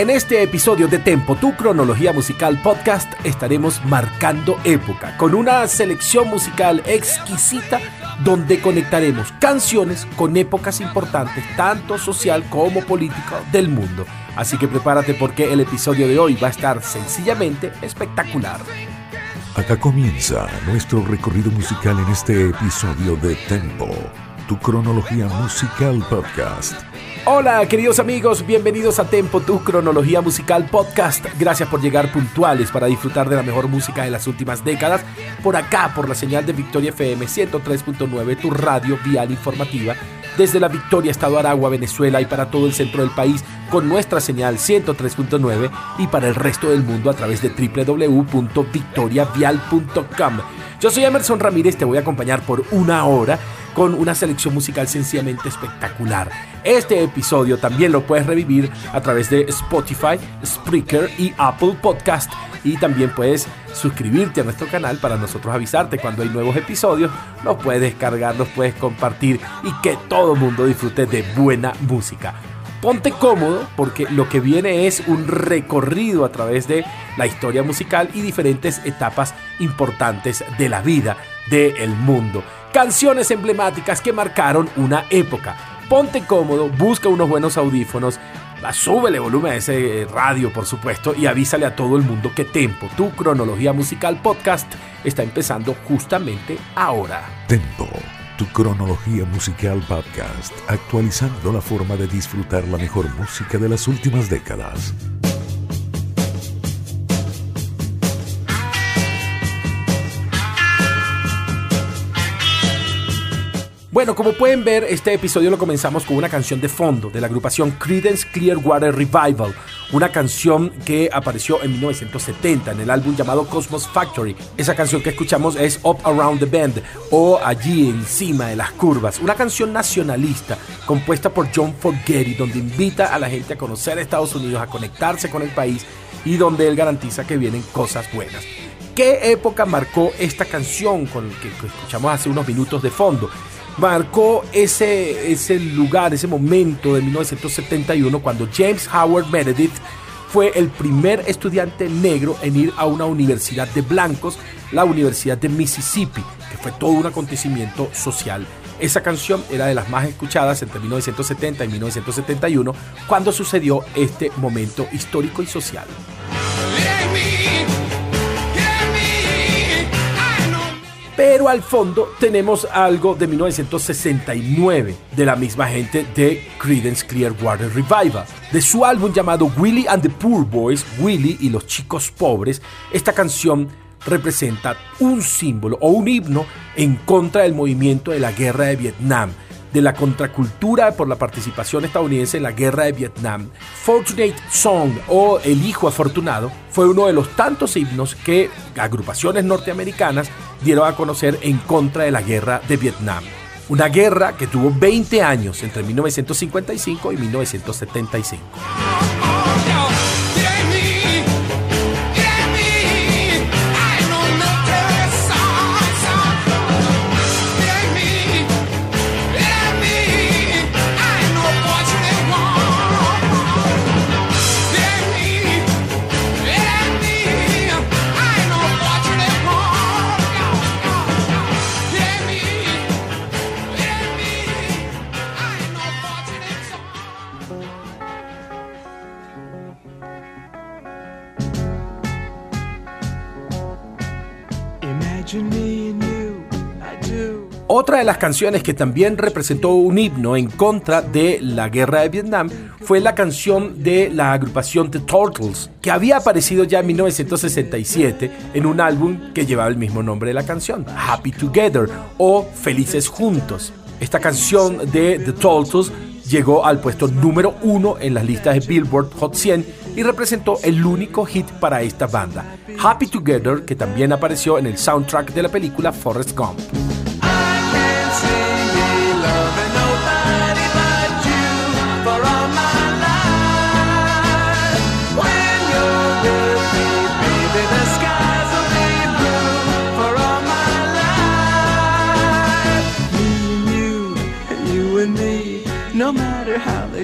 En este episodio de Tempo, tu cronología musical podcast, estaremos marcando época con una selección musical exquisita donde conectaremos canciones con épocas importantes, tanto social como política del mundo. Así que prepárate porque el episodio de hoy va a estar sencillamente espectacular. Acá comienza nuestro recorrido musical en este episodio de Tempo, tu cronología musical podcast. Hola queridos amigos, bienvenidos a Tempo, tu cronología musical podcast. Gracias por llegar puntuales para disfrutar de la mejor música de las últimas décadas. Por acá, por la señal de Victoria FM 103.9, tu radio vial informativa. Desde la Victoria, Estado Aragua, Venezuela y para todo el centro del país con nuestra señal 103.9 y para el resto del mundo a través de www.victoriavial.com. Yo soy Emerson Ramírez, te voy a acompañar por una hora con una selección musical sencillamente espectacular. Este episodio también lo puedes revivir a través de Spotify, Spreaker y Apple Podcast. Y también puedes suscribirte a nuestro canal para nosotros avisarte cuando hay nuevos episodios. Los puedes descargar, los puedes compartir y que todo el mundo disfrute de buena música. Ponte cómodo porque lo que viene es un recorrido a través de la historia musical y diferentes etapas importantes de la vida del mundo canciones emblemáticas que marcaron una época. Ponte cómodo, busca unos buenos audífonos, súbele volumen a ese radio, por supuesto, y avísale a todo el mundo que Tempo, tu cronología musical podcast, está empezando justamente ahora. Tempo, tu cronología musical podcast, actualizando la forma de disfrutar la mejor música de las últimas décadas. Bueno, como pueden ver, este episodio lo comenzamos con una canción de fondo de la agrupación Creedence Clearwater Revival, una canción que apareció en 1970 en el álbum llamado Cosmos Factory. Esa canción que escuchamos es Up Around the Bend o Allí encima de las curvas, una canción nacionalista compuesta por John Fogerty donde invita a la gente a conocer Estados Unidos, a conectarse con el país y donde él garantiza que vienen cosas buenas. ¿Qué época marcó esta canción con que escuchamos hace unos minutos de fondo? Marcó ese, ese lugar, ese momento de 1971 cuando James Howard Meredith fue el primer estudiante negro en ir a una universidad de blancos, la Universidad de Mississippi, que fue todo un acontecimiento social. Esa canción era de las más escuchadas entre 1970 y 1971, cuando sucedió este momento histórico y social. Pero al fondo tenemos algo de 1969 de la misma gente de Creedence Clearwater Revival. De su álbum llamado Willie and the Poor Boys, Willie y los chicos pobres, esta canción representa un símbolo o un himno en contra del movimiento de la guerra de Vietnam de la contracultura por la participación estadounidense en la guerra de Vietnam. Fortunate Song o El Hijo Afortunado fue uno de los tantos himnos que agrupaciones norteamericanas dieron a conocer en contra de la guerra de Vietnam. Una guerra que tuvo 20 años entre 1955 y 1975. De las canciones que también representó un himno en contra de la guerra de Vietnam fue la canción de la agrupación The Turtles, que había aparecido ya en 1967 en un álbum que llevaba el mismo nombre de la canción, Happy Together o Felices Juntos. Esta canción de The Turtles llegó al puesto número uno en las listas de Billboard Hot 100 y representó el único hit para esta banda, Happy Together, que también apareció en el soundtrack de la película Forrest Gump.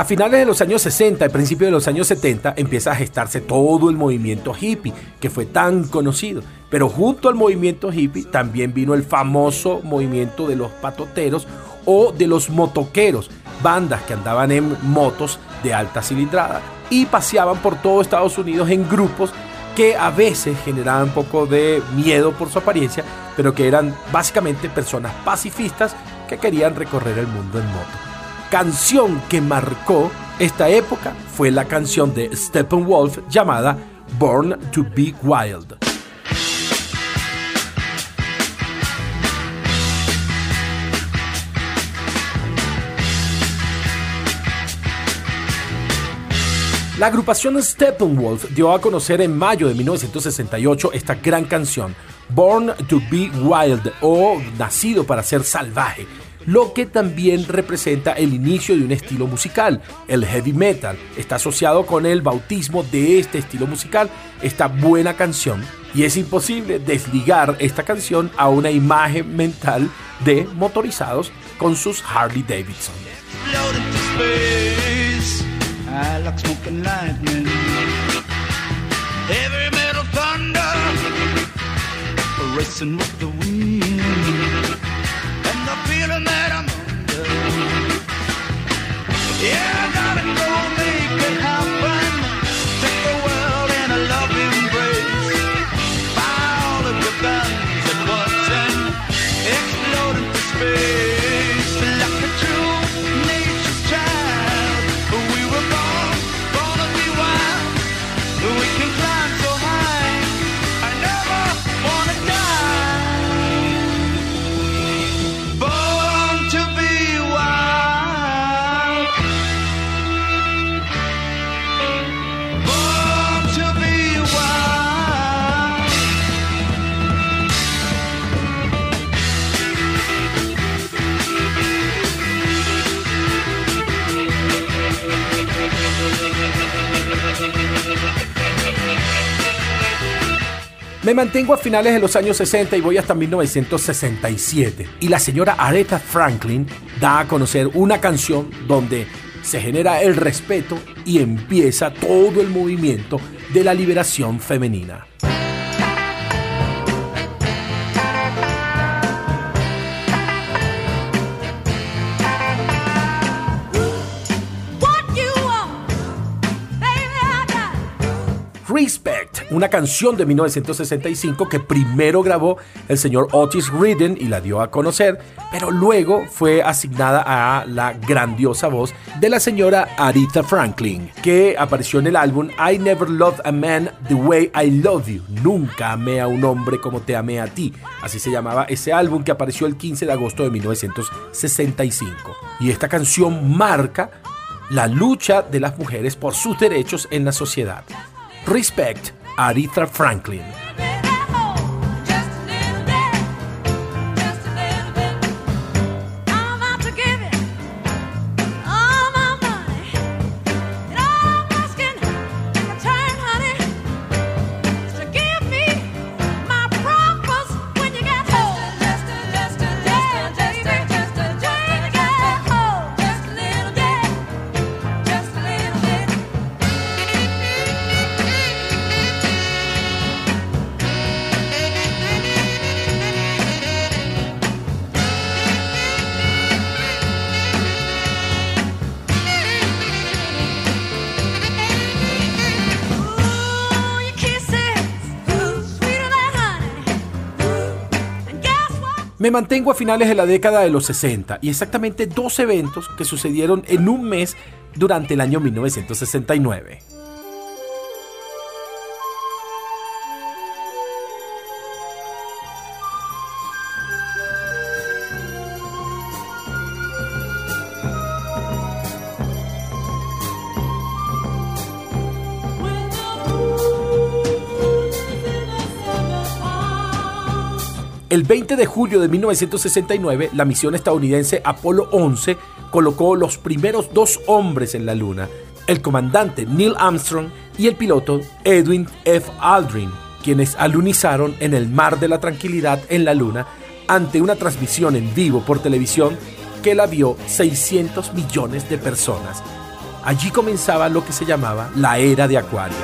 A finales de los años 60 y principios de los años 70 empieza a gestarse todo el movimiento hippie, que fue tan conocido. Pero junto al movimiento hippie también vino el famoso movimiento de los patoteros o de los motoqueros, bandas que andaban en motos de alta cilindrada y paseaban por todo Estados Unidos en grupos que a veces generaban un poco de miedo por su apariencia, pero que eran básicamente personas pacifistas que querían recorrer el mundo en moto canción que marcó esta época fue la canción de Steppenwolf llamada Born to Be Wild. La agrupación Steppenwolf dio a conocer en mayo de 1968 esta gran canción, Born to Be Wild o Nacido para ser salvaje, lo que también representa el inicio de un estilo musical. El heavy metal está asociado con el bautismo de este estilo musical, esta buena canción, y es imposible desligar esta canción a una imagen mental de motorizados con sus Harley Davidson. Me mantengo a finales de los años 60 y voy hasta 1967. Y la señora Aretha Franklin da a conocer una canción donde se genera el respeto y empieza todo el movimiento de la liberación femenina. Una canción de 1965 que primero grabó el señor Otis Redding y la dio a conocer, pero luego fue asignada a la grandiosa voz de la señora Aretha Franklin, que apareció en el álbum I Never Loved a Man the Way I Love You. Nunca amé a un hombre como te amé a ti. Así se llamaba ese álbum que apareció el 15 de agosto de 1965. Y esta canción marca la lucha de las mujeres por sus derechos en la sociedad. Respect, Aretha Franklin. Me mantengo a finales de la década de los 60 y exactamente dos eventos que sucedieron en un mes durante el año 1969. El 20 de julio de 1969, la misión estadounidense Apolo 11 colocó los primeros dos hombres en la Luna, el comandante Neil Armstrong y el piloto Edwin F. Aldrin, quienes alunizaron en el Mar de la Tranquilidad en la Luna ante una transmisión en vivo por televisión que la vio 600 millones de personas. Allí comenzaba lo que se llamaba la era de Acuario.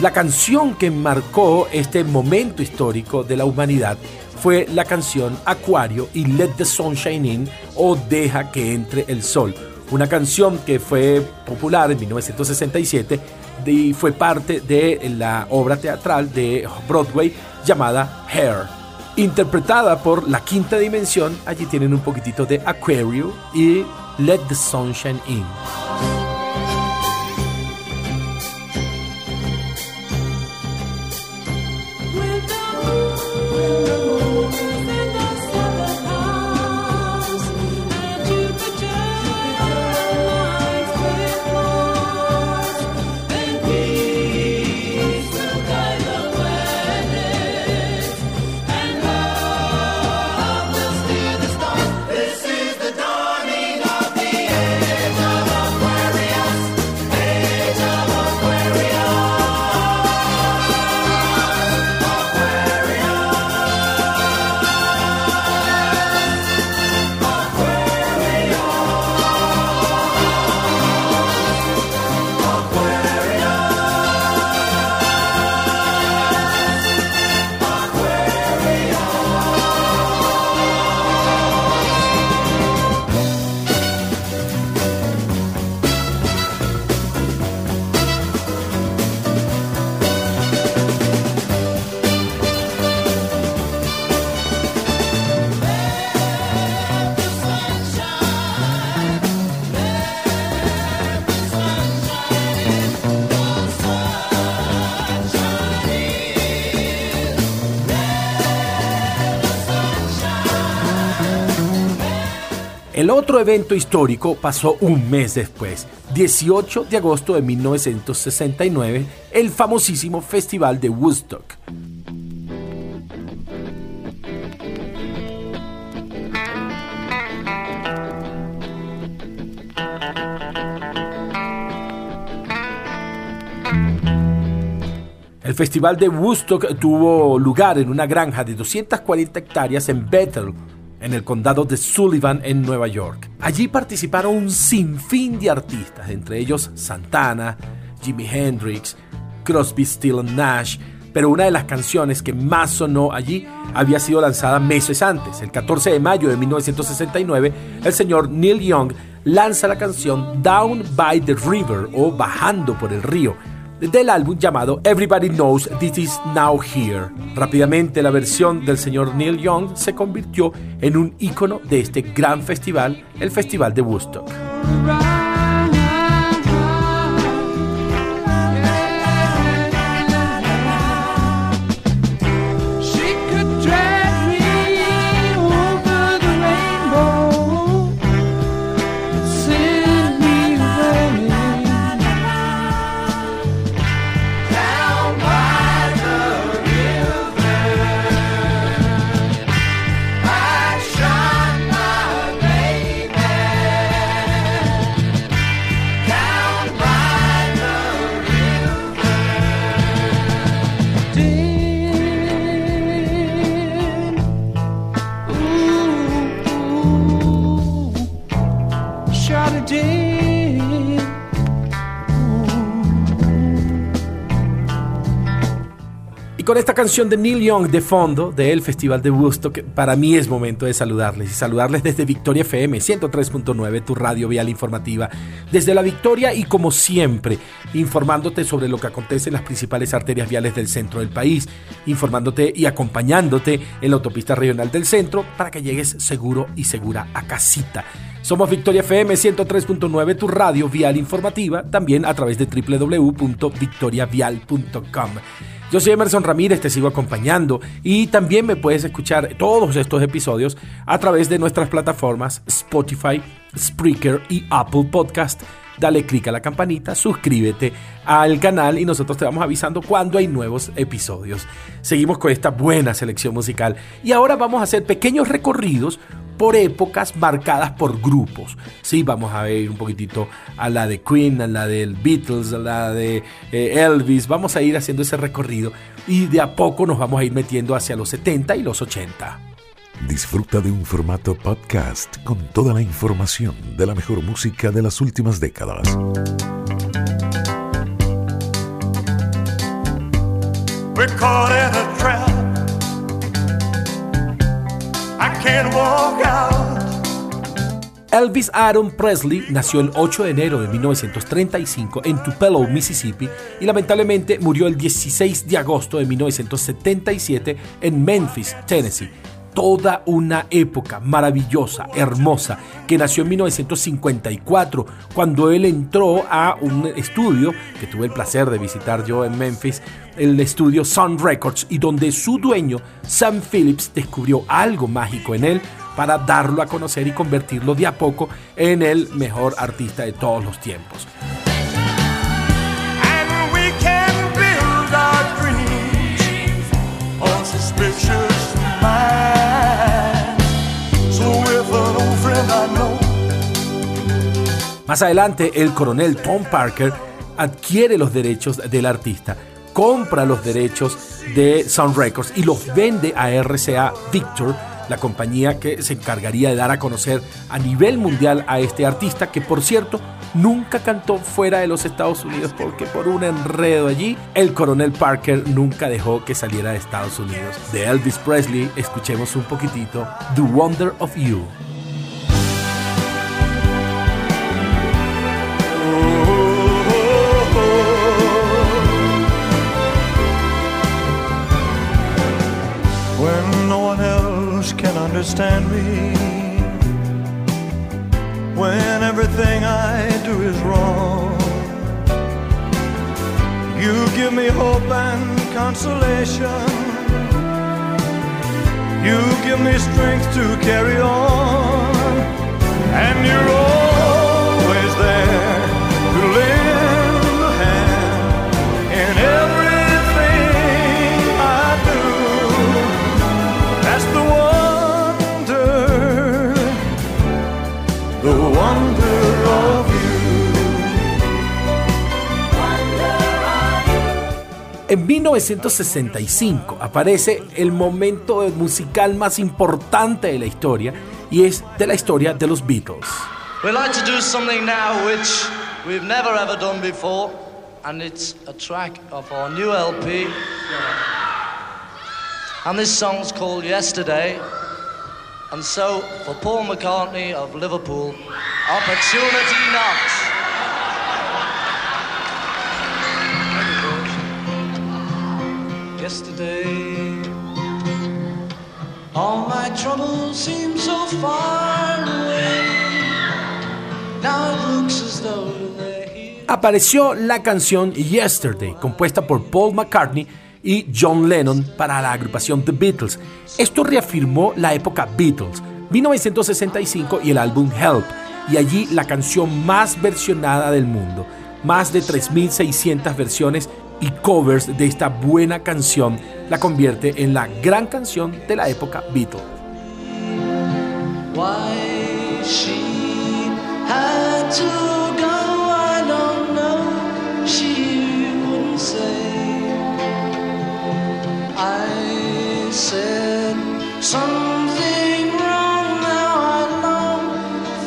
La canción que marcó este momento histórico de la humanidad fue la canción Acuario y Let the Sunshine In o Deja que entre el sol, una canción que fue popular en 1967 y fue parte de la obra teatral de Broadway llamada Hair. Interpretada por La Quinta Dimensión, allí tienen un poquitito de Aquario y Let the Sunshine In. Otro evento histórico pasó un mes después, 18 de agosto de 1969, el famosísimo Festival de Woodstock. El Festival de Woodstock tuvo lugar en una granja de 240 hectáreas en Bethel, en el condado de Sullivan en Nueva York. Allí participaron un sinfín de artistas, entre ellos Santana, Jimi Hendrix, Crosby, Still Nash, pero una de las canciones que más sonó allí había sido lanzada meses antes. El 14 de mayo de 1969, el señor Neil Young lanza la canción Down by the River o Bajando por el Río del álbum llamado Everybody Knows This Is Now Here. Rápidamente la versión del señor Neil Young se convirtió en un ícono de este gran festival, el Festival de Woodstock. Esta canción de Neil Young de fondo del Festival de Woodstock, para mí es momento de saludarles y saludarles desde Victoria FM 103.9, tu radio vial informativa, desde la Victoria y como siempre, informándote sobre lo que acontece en las principales arterias viales del centro del país, informándote y acompañándote en la autopista regional del centro para que llegues seguro y segura a casita. Somos Victoria FM 103.9, tu radio vial informativa, también a través de www.victoriavial.com. Yo soy Emerson Ramírez, te sigo acompañando y también me puedes escuchar todos estos episodios a través de nuestras plataformas Spotify, Spreaker y Apple Podcast. dale click a la campanita, suscríbete al canal y nosotros te vamos avisando cuando hay nuevos episodios. Seguimos con esta buena selección musical y ahora vamos a hacer pequeños recorridos por épocas marcadas por grupos. Sí, vamos a ver un poquitito a la de Queen, a la del Beatles, a la de eh, Elvis. Vamos a ir haciendo ese recorrido y de a poco nos vamos a ir metiendo hacia los 70 y los 80. Disfruta de un formato podcast con toda la información de la mejor música de las últimas décadas. Elvis Aaron Presley nació el 8 de enero de 1935 en Tupelo, Mississippi, y lamentablemente murió el 16 de agosto de 1977 en Memphis, Tennessee. Toda una época maravillosa, hermosa, que nació en 1954, cuando él entró a un estudio que tuve el placer de visitar yo en Memphis, el estudio Sun Records, y donde su dueño, Sam Phillips, descubrió algo mágico en él para darlo a conocer y convertirlo de a poco en el mejor artista de todos los tiempos. Más adelante, el coronel Tom Parker adquiere los derechos del artista, compra los derechos de Sound Records y los vende a RCA Victor, la compañía que se encargaría de dar a conocer a nivel mundial a este artista, que por cierto nunca cantó fuera de los Estados Unidos porque por un enredo allí, el coronel Parker nunca dejó que saliera de Estados Unidos. De Elvis Presley, escuchemos un poquitito The Wonder of You. Understand me when everything I do is wrong. You give me hope and consolation. You give me strength to carry on, and you're always En 1965 aparece el momento musical más importante de la historia y es de la historia de los Beatles. We'd like to do something now which we've never ever done before, and it's a track of our new LP. And this song's called Yesterday. And so, for Paul McCartney of Liverpool, opportunity knocks. Apareció la canción Yesterday, compuesta por Paul McCartney y John Lennon para la agrupación The Beatles. Esto reafirmó la época Beatles, 1965 y el álbum Help, y allí la canción más versionada del mundo. Más de 3.600 versiones y covers de esta buena canción la convierte en la gran canción de la época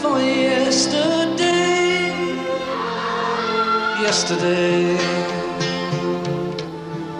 for yesterday.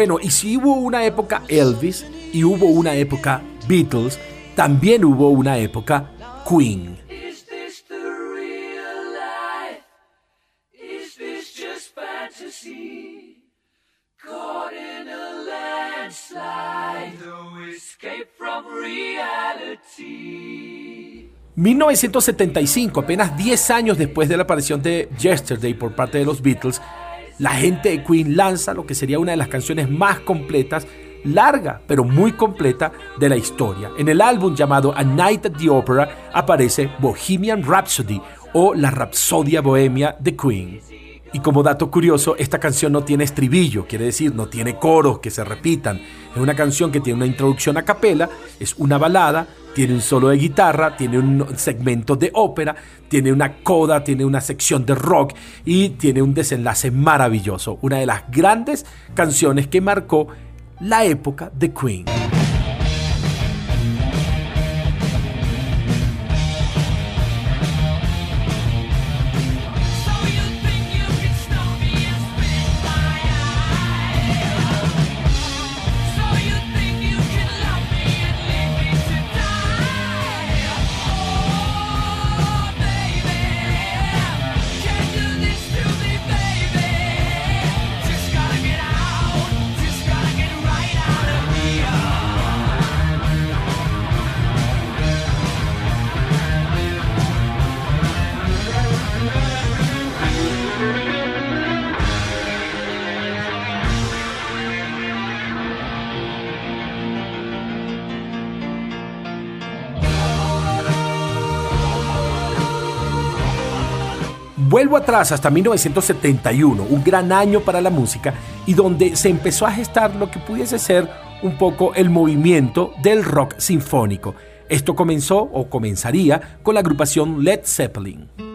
Bueno, y si hubo una época Elvis, y hubo una época Beatles, también hubo una época Queen. Caught in a landslide, no escape from reality. 1975, apenas 10 años después de la aparición de Yesterday por parte de los Beatles, la gente de Queen lanza lo que sería una de las canciones más completas, larga pero muy completa de la historia. En el álbum llamado A Night at the Opera aparece Bohemian Rhapsody o la Rapsodia Bohemia de Queen. Y como dato curioso, esta canción no tiene estribillo, quiere decir, no tiene coros que se repitan. Es una canción que tiene una introducción a capela, es una balada, tiene un solo de guitarra, tiene un segmento de ópera, tiene una coda, tiene una sección de rock y tiene un desenlace maravilloso. Una de las grandes canciones que marcó la época de Queen. Hasta 1971, un gran año para la música y donde se empezó a gestar lo que pudiese ser un poco el movimiento del rock sinfónico. Esto comenzó o comenzaría con la agrupación Led Zeppelin.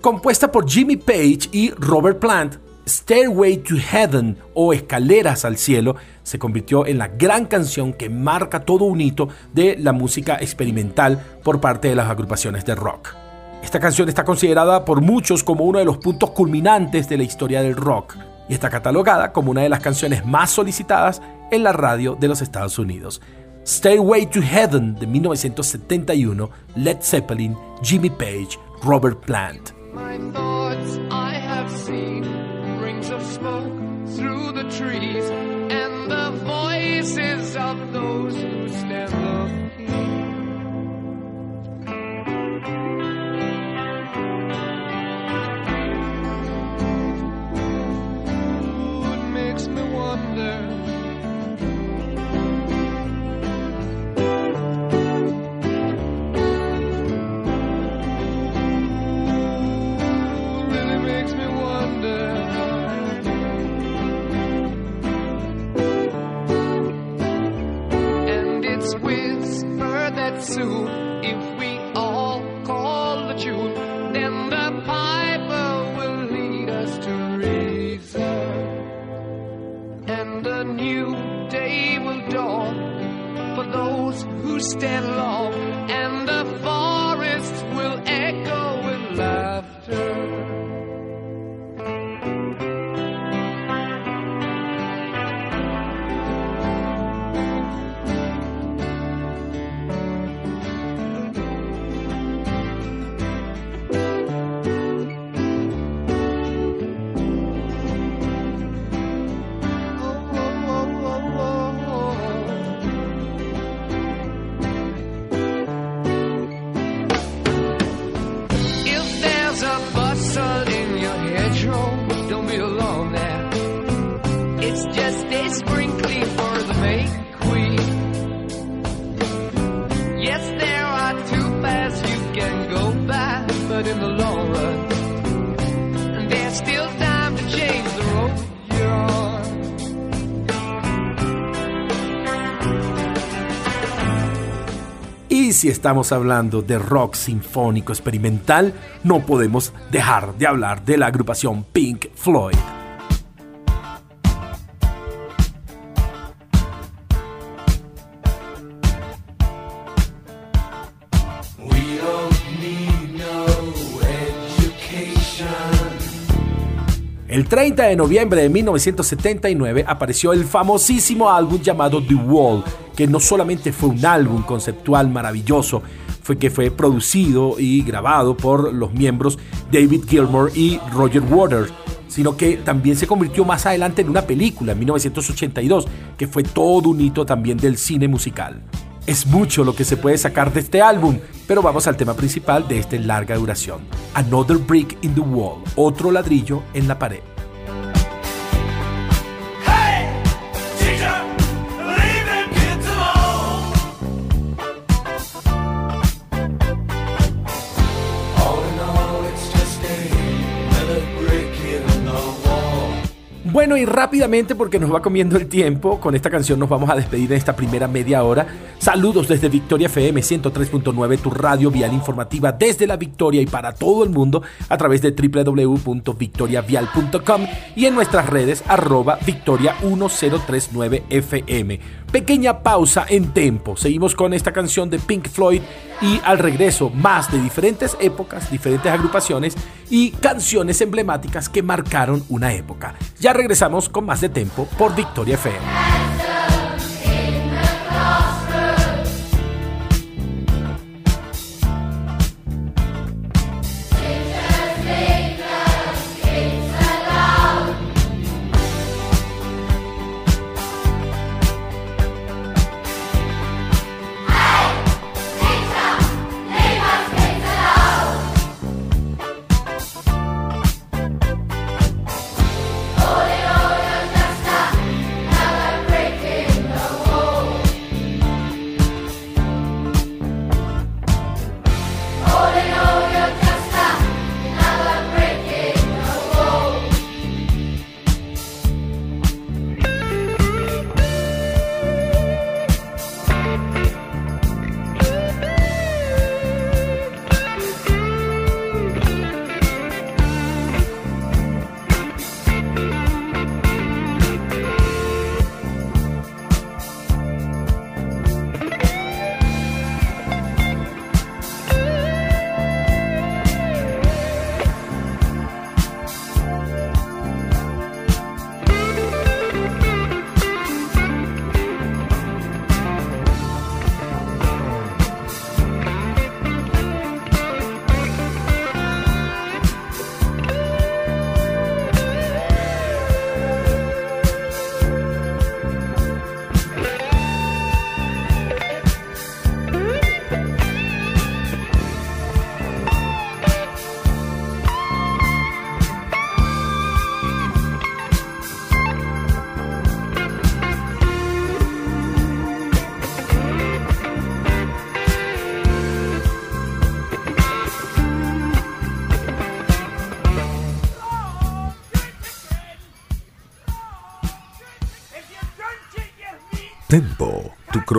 Compuesta por Jimmy Page y Robert Plant, Stairway to Heaven o Escaleras al Cielo se convirtió en la gran canción que marca todo un hito de la música experimental por parte de las agrupaciones de rock. Esta canción está considerada por muchos como uno de los puntos culminantes de la historia del rock y está catalogada como una de las canciones más solicitadas en la radio de los Estados Unidos. Stairway to Heaven de 1971, Led Zeppelin, Jimmy Page, Robert Plant. My thoughts I have seen. Rings of smoke through the trees and the voices of those soon if we all call the tune. Then the piper will lead us to reason, and a new day will dawn for those who stand long. Estamos hablando de rock sinfónico experimental, no podemos dejar de hablar de la agrupación Pink Floyd. 30 de noviembre de 1979 apareció el famosísimo álbum llamado The Wall, que no solamente fue un álbum conceptual maravilloso, fue que fue producido y grabado por los miembros David Gilmour y Roger Waters, sino que también se convirtió más adelante en una película en 1982, que fue todo un hito también del cine musical. Es mucho lo que se puede sacar de este álbum, pero vamos al tema principal de esta larga duración. Another Brick in the Wall, otro ladrillo en la pared. Bueno, y rápidamente, porque nos va comiendo el tiempo, con esta canción nos vamos a despedir en esta primera media hora. Saludos desde Victoria FM 103.9, tu radio vial informativa desde la Victoria y para todo el mundo a través de www.victoriavial.com y en nuestras redes arroba victoria 1039 FM. Pequeña pausa en tempo. Seguimos con esta canción de Pink Floyd y al regreso más de diferentes épocas, diferentes agrupaciones y canciones emblemáticas que marcaron una época. Ya regresamos con más de Tempo por Victoria FM.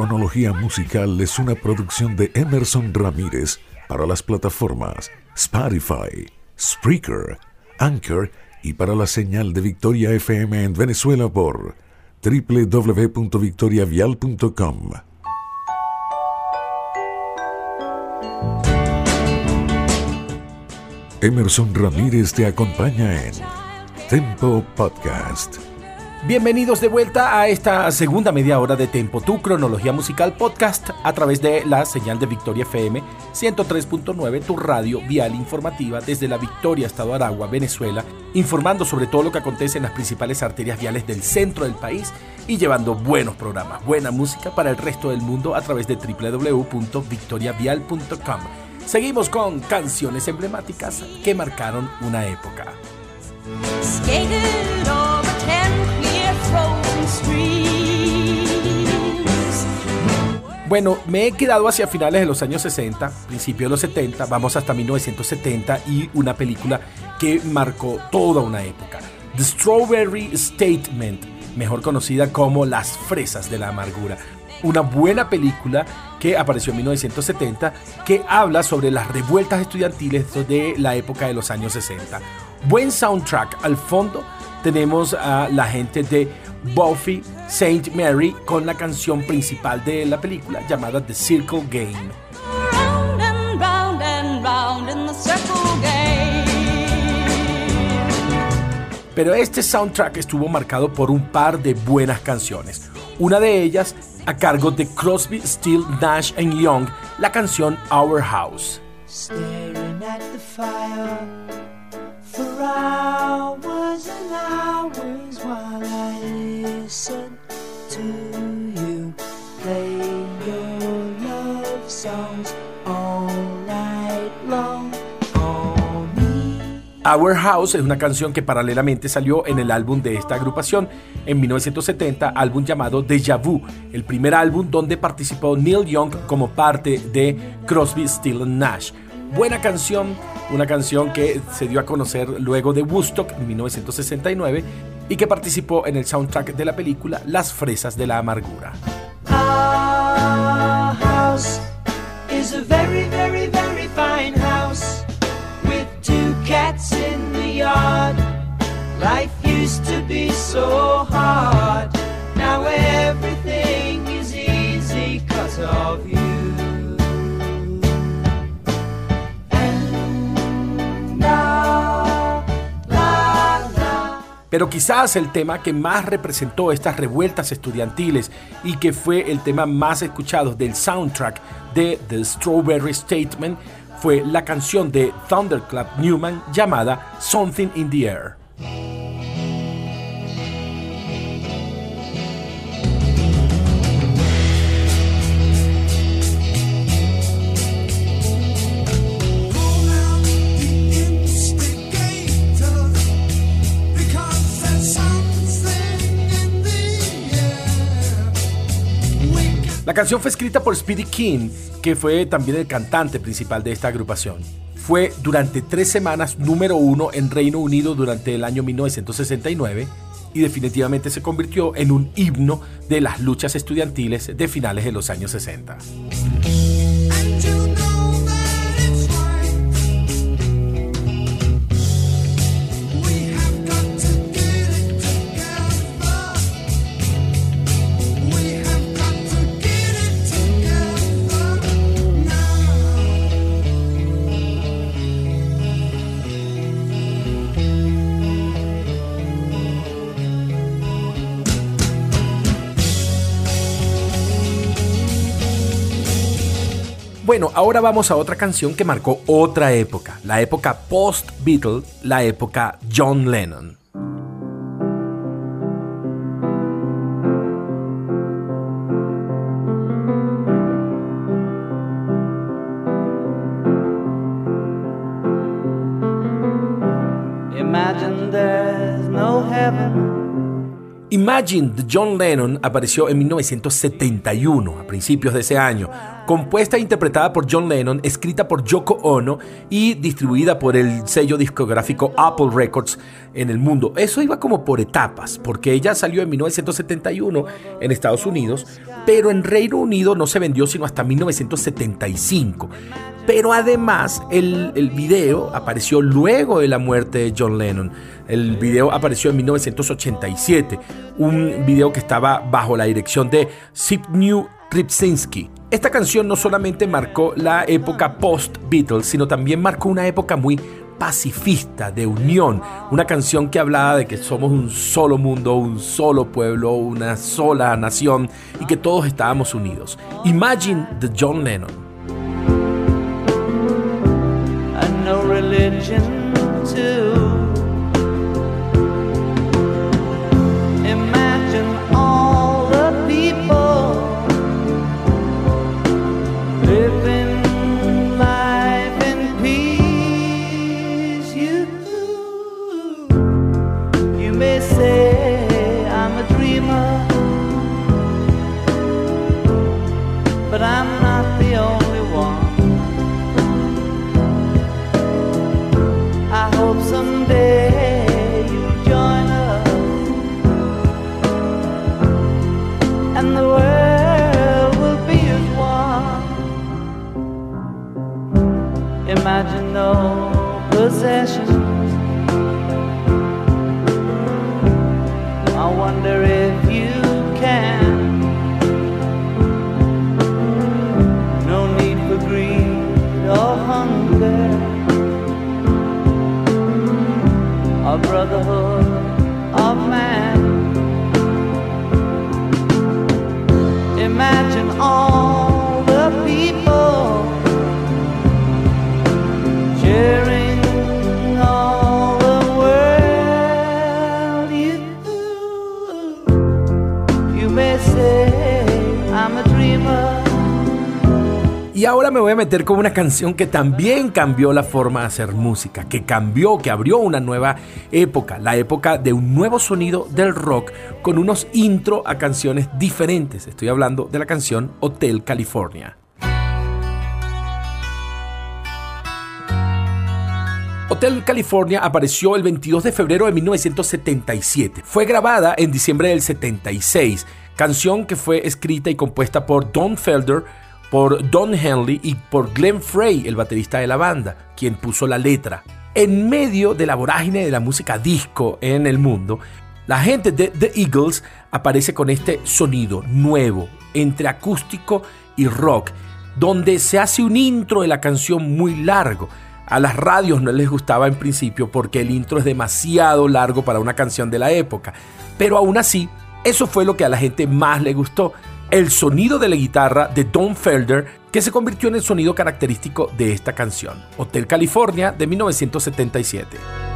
Cronología musical es una producción de Emerson Ramírez para las plataformas Spotify, Spreaker, Anchor y para la señal de Victoria FM en Venezuela por www.victoriavial.com. Emerson Ramírez te acompaña en Tempo Podcast. Bienvenidos de vuelta a esta segunda media hora de Tempo, tu cronología musical podcast a través de la señal de Victoria FM 103.9, tu radio vial informativa desde la Victoria, Estado Aragua, Venezuela, informando sobre todo lo que acontece en las principales arterias viales del centro del país y llevando buenos programas, buena música para el resto del mundo a través de www.victoriavial.com. Seguimos con canciones emblemáticas que marcaron una época. Bueno, me he quedado hacia finales de los años 60, principios de los 70, vamos hasta 1970 y una película que marcó toda una época. The Strawberry Statement, mejor conocida como Las Fresas de la Amargura. Una buena película que apareció en 1970 que habla sobre las revueltas estudiantiles de la época de los años 60. Buen soundtrack al fondo tenemos a la gente de Buffy Saint Mary con la canción principal de la película llamada The Circle Game. Pero este soundtrack estuvo marcado por un par de buenas canciones. Una de ellas a cargo de Crosby, Still, Nash Young, la canción Our House. Our House es una canción que paralelamente salió en el álbum de esta agrupación en 1970, álbum llamado Deja Vu, el primer álbum donde participó Neil Young como parte de Crosby, Still Nash. Buena canción, una canción que se dio a conocer luego de Woodstock en 1969 y que participó en el soundtrack de la película Las Fresas de la Amargura. Life used to be so hard. Now everything Pero quizás el tema que más representó estas revueltas estudiantiles y que fue el tema más escuchado del soundtrack de The Strawberry Statement fue la canción de Thunderclap Newman llamada Something in the Air. La canción fue escrita por Speedy King, que fue también el cantante principal de esta agrupación. Fue durante tres semanas número uno en Reino Unido durante el año 1969 y definitivamente se convirtió en un himno de las luchas estudiantiles de finales de los años 60. Bueno, ahora vamos a otra canción que marcó otra época, la época post-Beatle, la época John Lennon. Imagine de John Lennon apareció en 1971, a principios de ese año, compuesta e interpretada por John Lennon, escrita por Yoko Ono y distribuida por el sello discográfico Apple Records en el mundo. Eso iba como por etapas, porque ella salió en 1971 en Estados Unidos, pero en Reino Unido no se vendió sino hasta 1975. Pero además el, el video apareció luego de la muerte de John Lennon. El video apareció en 1987, un video que estaba bajo la dirección de Zbigniew Rybczynski. Esta canción no solamente marcó la época post-Beatles, sino también marcó una época muy pacifista, de unión, una canción que hablaba de que somos un solo mundo, un solo pueblo, una sola nación y que todos estábamos unidos. Imagine the John Lennon. possession. Y ahora me voy a meter con una canción que también cambió la forma de hacer música, que cambió, que abrió una nueva época, la época de un nuevo sonido del rock con unos intro a canciones diferentes. Estoy hablando de la canción Hotel California. Hotel California apareció el 22 de febrero de 1977. Fue grabada en diciembre del 76, canción que fue escrita y compuesta por Don Felder, por Don Henley y por Glenn Frey, el baterista de la banda, quien puso la letra. En medio de la vorágine de la música disco en el mundo, la gente de The Eagles aparece con este sonido nuevo, entre acústico y rock, donde se hace un intro de la canción muy largo. A las radios no les gustaba en principio porque el intro es demasiado largo para una canción de la época, pero aún así, eso fue lo que a la gente más le gustó el sonido de la guitarra de Don Felder, que se convirtió en el sonido característico de esta canción, Hotel California de 1977.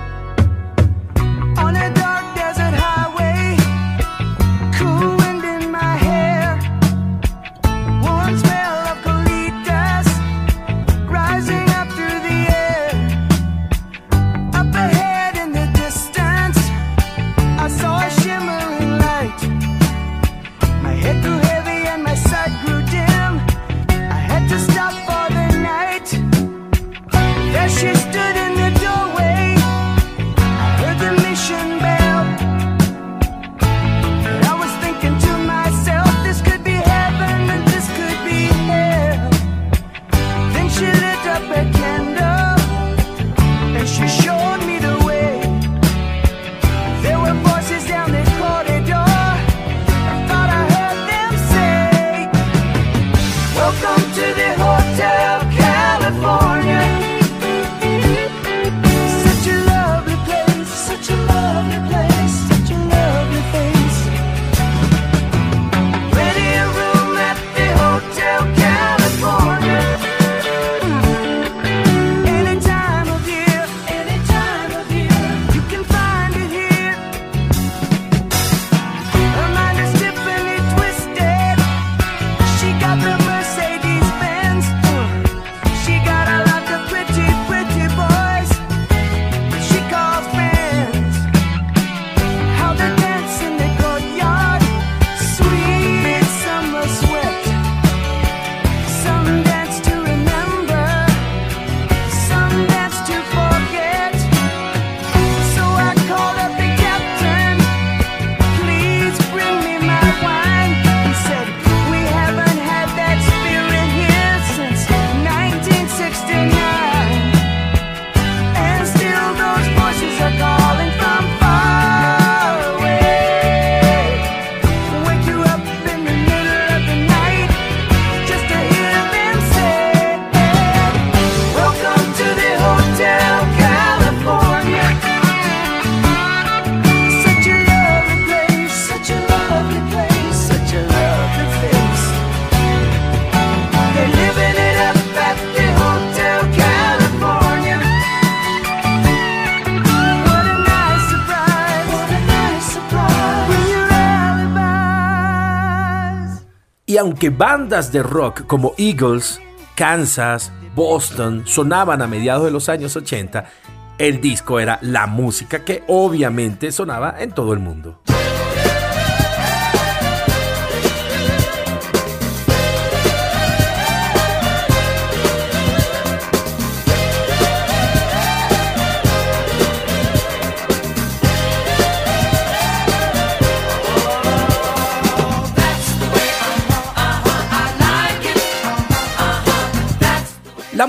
Y aunque bandas de rock como Eagles, Kansas, Boston sonaban a mediados de los años 80, el disco era la música que obviamente sonaba en todo el mundo.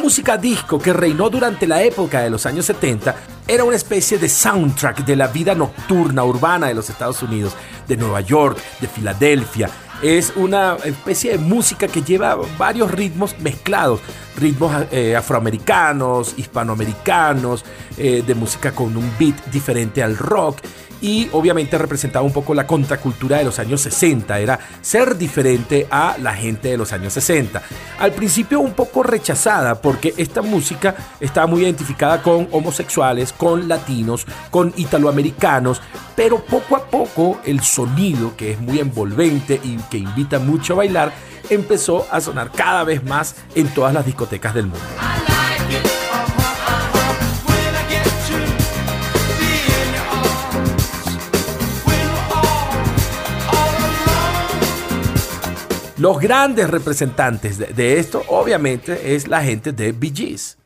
Música disco que reinó durante la época de los años 70 era una especie de soundtrack de la vida nocturna urbana de los Estados Unidos, de Nueva York, de Filadelfia. Es una especie de música que lleva varios ritmos mezclados, ritmos eh, afroamericanos, hispanoamericanos, eh, de música con un beat diferente al rock y obviamente representaba un poco la contracultura de los años 60, era ser diferente a la gente de los años 60. Al principio un poco rechazada porque esta música estaba muy identificada con homosexuales, con latinos, con italoamericanos, pero poco a poco el sonido, que es muy envolvente y que invita mucho a bailar, empezó a sonar cada vez más en todas las discotecas del mundo. Los grandes representantes de, esto, obviamente, es la gente de Bee Gees.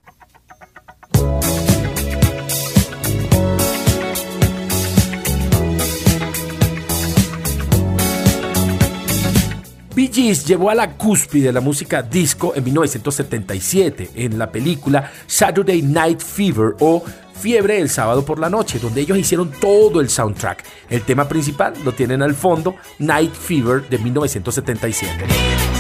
Bee Gees llevó a la cúspide la música disco en 1977 en la película Saturday Night Fever o Fiebre el sábado por la noche, donde ellos hicieron todo el soundtrack. El tema principal lo tienen al fondo, Night Fever de 1977.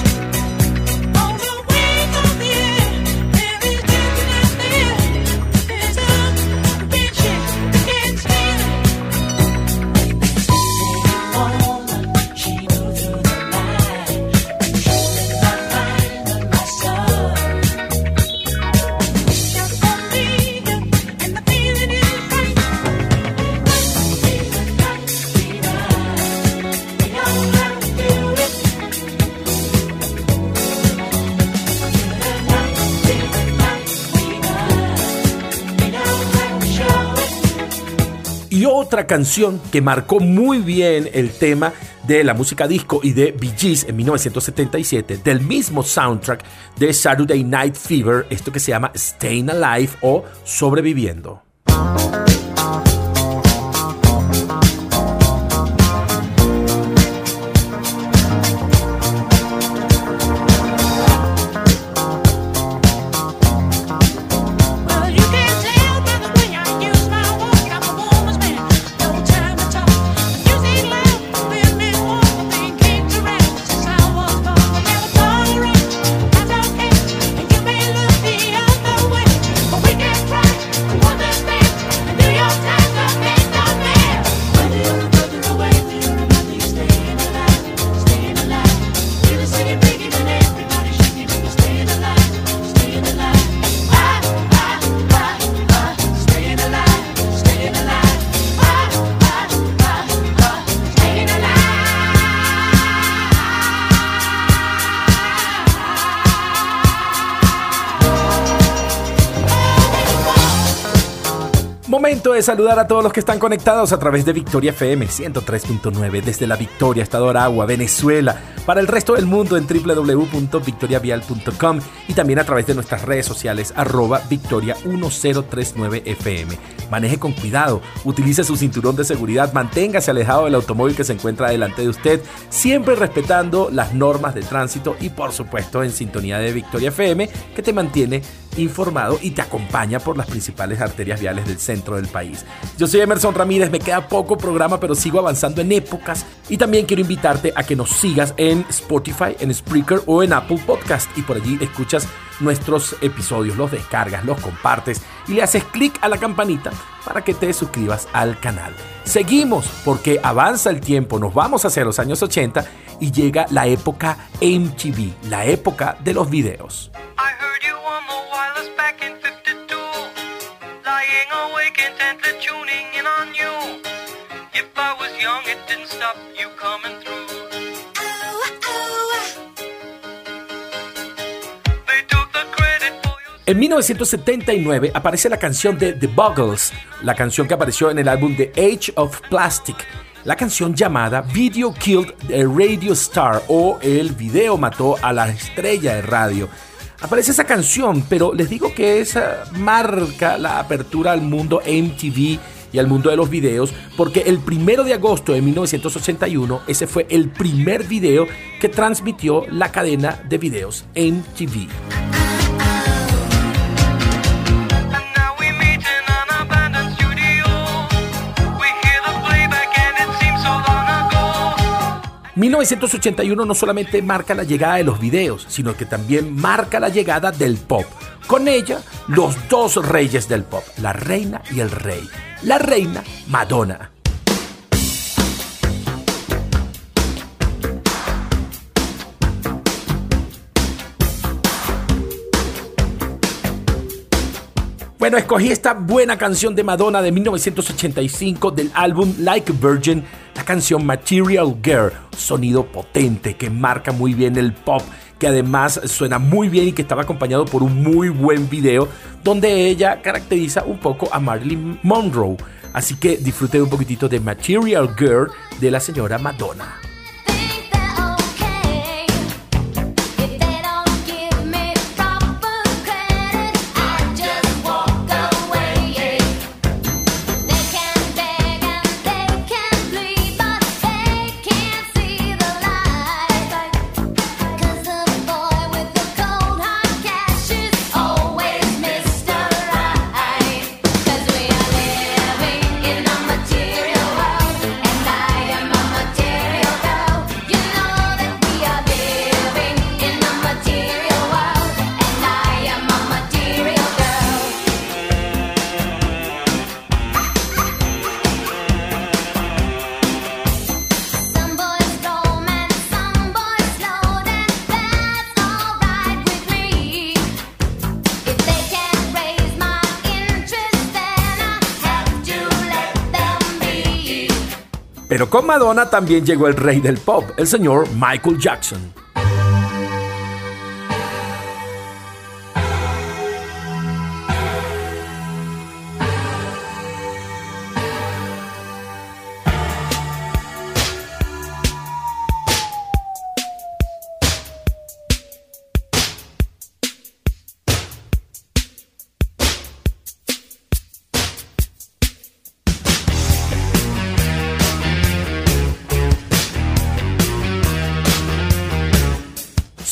Canción que marcó muy bien el tema de la música disco y de Bee Gees en 1977, del mismo soundtrack de Saturday Night Fever, esto que se llama Staying Alive o Sobreviviendo. Momento de saludar a todos los que están conectados a través de Victoria FM 103.9 desde la Victoria, Estado Aragua, Venezuela, para el resto del mundo en www.victoriavial.com y también a través de nuestras redes sociales arroba victoria 1039 FM. Maneje con cuidado, utilice su cinturón de seguridad, manténgase alejado del automóvil que se encuentra delante de usted, siempre respetando las normas de tránsito y por supuesto en sintonía de Victoria FM que te mantiene informado y te acompaña por las principales arterias viales del centro del país. Yo soy Emerson Ramírez, me queda poco programa, pero sigo avanzando en épocas y también quiero invitarte a que nos sigas en Spotify, en Spreaker o en Apple Podcast y por allí escuchas nuestros episodios, los descargas, los compartes y le haces clic a la campanita para que te suscribas al canal. Seguimos porque avanza el tiempo, nos vamos hacia los años 80 y llega la época MTV, la época de los videos. En 1979 aparece la canción de The Buggles, la canción que apareció en el álbum The Age of Plastic, la canción llamada Video Killed a Radio Star o El video mató a la estrella de radio. Aparece esa canción, pero les digo que esa marca la apertura al mundo MTV y al mundo de los videos, porque el primero de agosto de 1981 ese fue el primer video que transmitió la cadena de videos MTV. 1981 no solamente marca la llegada de los videos, sino que también marca la llegada del pop. Con ella, los dos reyes del pop, la reina y el rey. La reina, Madonna. Bueno, escogí esta buena canción de Madonna de 1985 del álbum Like a Virgin la canción Material Girl, sonido potente que marca muy bien el pop, que además suena muy bien y que estaba acompañado por un muy buen video donde ella caracteriza un poco a Marilyn Monroe. Así que disfrute un poquitito de Material Girl de la señora Madonna. Pero con Madonna también llegó el rey del pop, el señor Michael Jackson.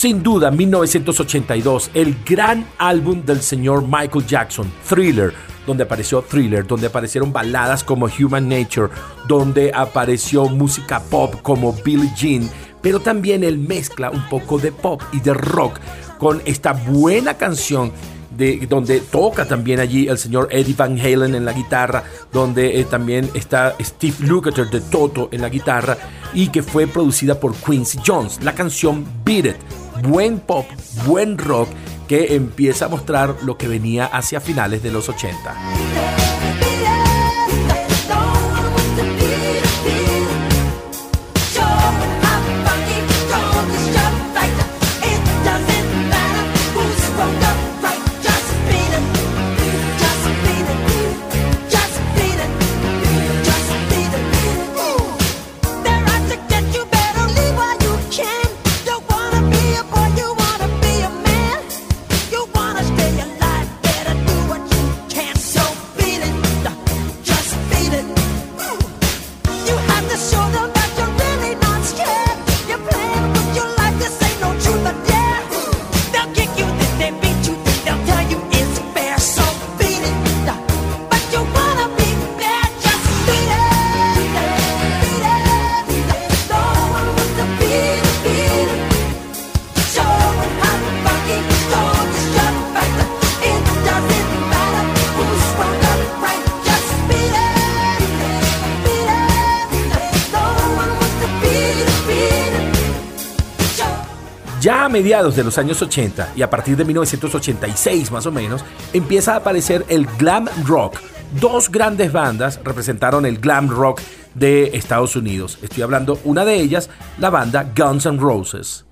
Sin duda, 1982, el gran álbum del señor Michael Jackson, Thriller, donde apareció Thriller, donde aparecieron baladas como Human Nature, donde apareció música pop como Billie Jean, pero también él mezcla un poco de pop y de rock con esta buena canción de, donde toca también allí el señor Eddie Van Halen en la guitarra, donde eh, también está Steve Lukather de Toto en la guitarra y que fue producida por Quincy Jones. La canción Beat It buen pop, buen rock que empieza a mostrar lo que venía hacia finales de los 80. Mediados de los años 80 y a partir de 1986 más o menos, empieza a aparecer el glam rock. Dos grandes bandas representaron el glam rock de Estados Unidos. Estoy hablando una de ellas, la banda Guns N' Roses.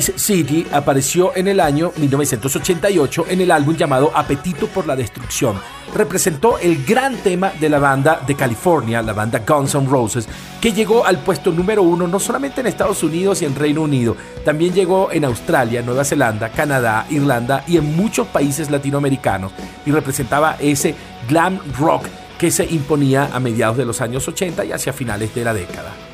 City apareció en el año 1988 en el álbum llamado Apetito por la Destrucción. Representó el gran tema de la banda de California, la banda Guns N' Roses, que llegó al puesto número uno no solamente en Estados Unidos y en Reino Unido, también llegó en Australia, Nueva Zelanda, Canadá, Irlanda y en muchos países latinoamericanos y representaba ese glam rock que se imponía a mediados de los años 80 y hacia finales de la década.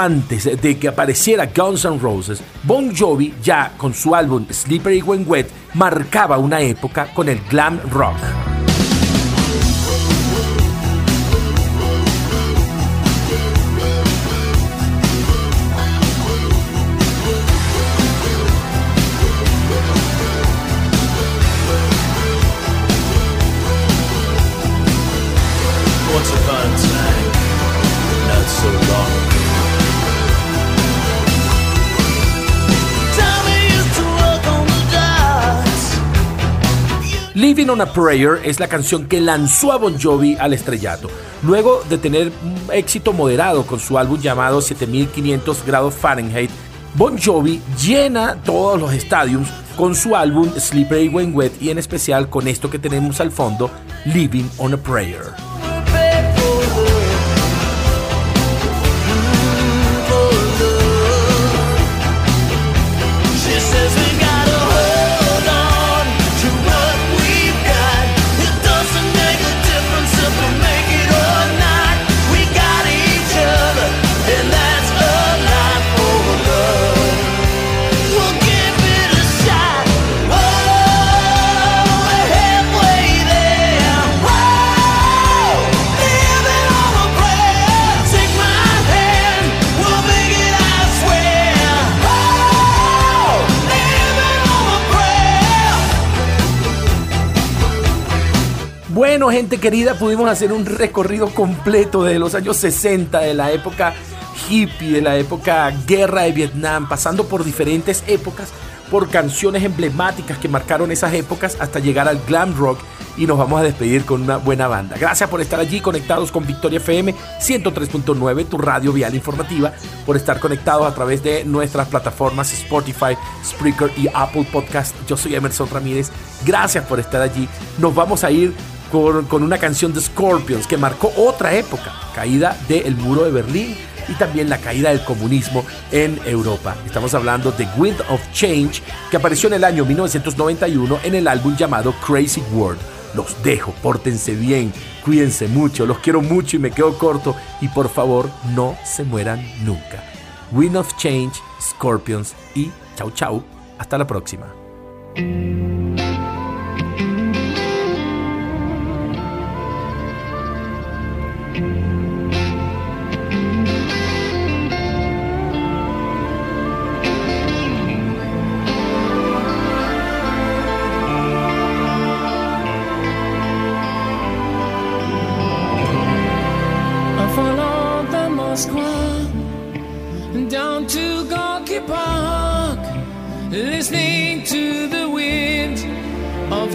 Antes de que apareciera Guns N' Roses, Bon Jovi ya con su álbum Slippery When Wet marcaba una época con el glam rock. Living on a Prayer es la canción que lanzó a Bon Jovi al estrellato. Luego de tener un éxito moderado con su álbum llamado 7500 grados Fahrenheit, Bon Jovi llena todos los estadios con su álbum Slippery When Wet y en especial con esto que tenemos al fondo, Living on a Prayer. Gente querida, pudimos hacer un recorrido completo de los años 60, de la época hippie, de la época guerra de Vietnam, pasando por diferentes épocas, por canciones emblemáticas que marcaron esas épocas hasta llegar al glam rock y nos vamos a despedir con una buena banda. Gracias por estar allí conectados con Victoria FM 103.9, tu radio vial informativa, por estar conectados a través de nuestras plataformas Spotify, Spreaker y Apple Podcast. Yo soy Emerson Ramírez. Gracias por estar allí. Nos vamos a ir con, una canción de Scorpions que marcó otra época, caída del muro de Berlín y también la caída del comunismo en Europa. Estamos hablando de Wind of Change, que apareció en el año 1991 en el álbum llamado Crazy World. Los dejo, pórtense bien, cuídense mucho, los quiero mucho y me quedo corto y por favor no se mueran nunca. Wind of Change, Scorpions y chau chau, hasta la próxima.